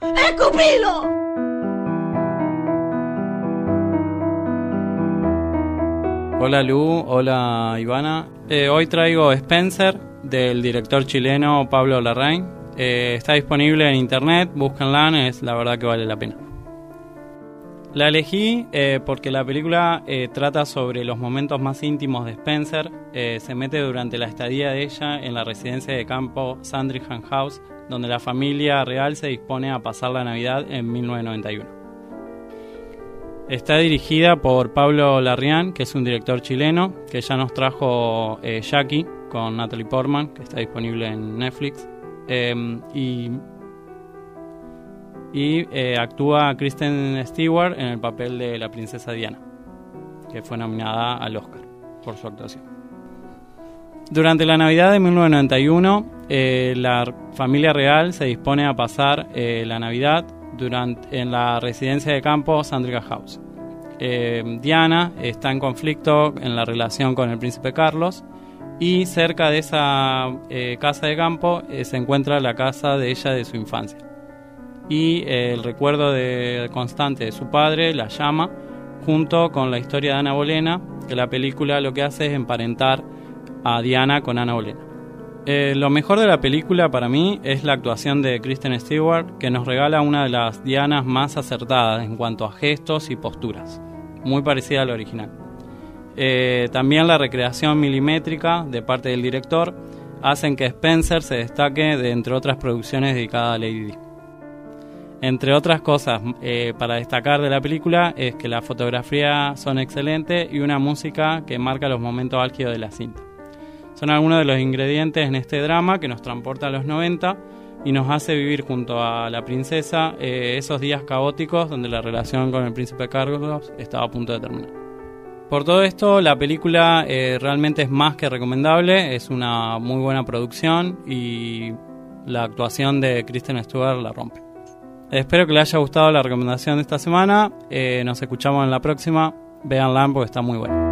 ¡Escupilo! Hola Lu, hola Ivana. Eh, hoy traigo Spencer del director chileno Pablo Larraín. Eh, está disponible en internet, búsquenla, es la verdad que vale la pena. La elegí eh, porque la película trata sobre los momentos más íntimos de Spencer. se mete durante la estadía de ella en la residencia de campo Sandringham House, donde la familia real se dispone a pasar la Navidad en 1991. Está dirigida por Pablo Larrián, que es un director chileno, que ya nos trajo eh, Jackie con Natalie Portman, que está disponible en Netflix. Em, y y eh, actúa Kristen Stewart en el papel de la princesa Diana, que fue nominada al Oscar por su actuación. Durante la Navidad de 1991, eh, la familia real se dispone a pasar la Navidad durante, en la residencia de campo Sandriga House. Eh, Diana está en conflicto en la relación con el príncipe Carlos y cerca de esa eh, casa de campo eh, se encuentra la casa de ella de su infancia. Y el recuerdo de, constante de su padre la llama junto con la historia de Ana Bolena, que la película lo que hace es emparentar a Diana con Ana Bolena. Eh, lo mejor de la película para mí es la actuación de Kristen Stewart, que nos regala una de las Dianas más acertadas en cuanto a gestos y posturas, muy parecida al original. Eh, también la recreación milimétrica de parte del director hacen que Spencer se destaque de entre otras producciones dedicadas a Lady Di. Entre otras cosas eh, para destacar de la película es que la fotografía son excelente y una música que marca los momentos álgidos de la cinta. Son algunos de los ingredientes en este drama que nos transporta a los 90 y nos hace vivir junto a la princesa eh, esos días caóticos donde la relación con el príncipe Carlos estaba a punto de terminar. Por todo esto, la película eh, realmente es más que recomendable, es una muy buena producción y la actuación de Kristen Stewart la rompe. Espero que les haya gustado la recomendación de esta semana, eh, nos escuchamos en la próxima, véanla porque está muy buena.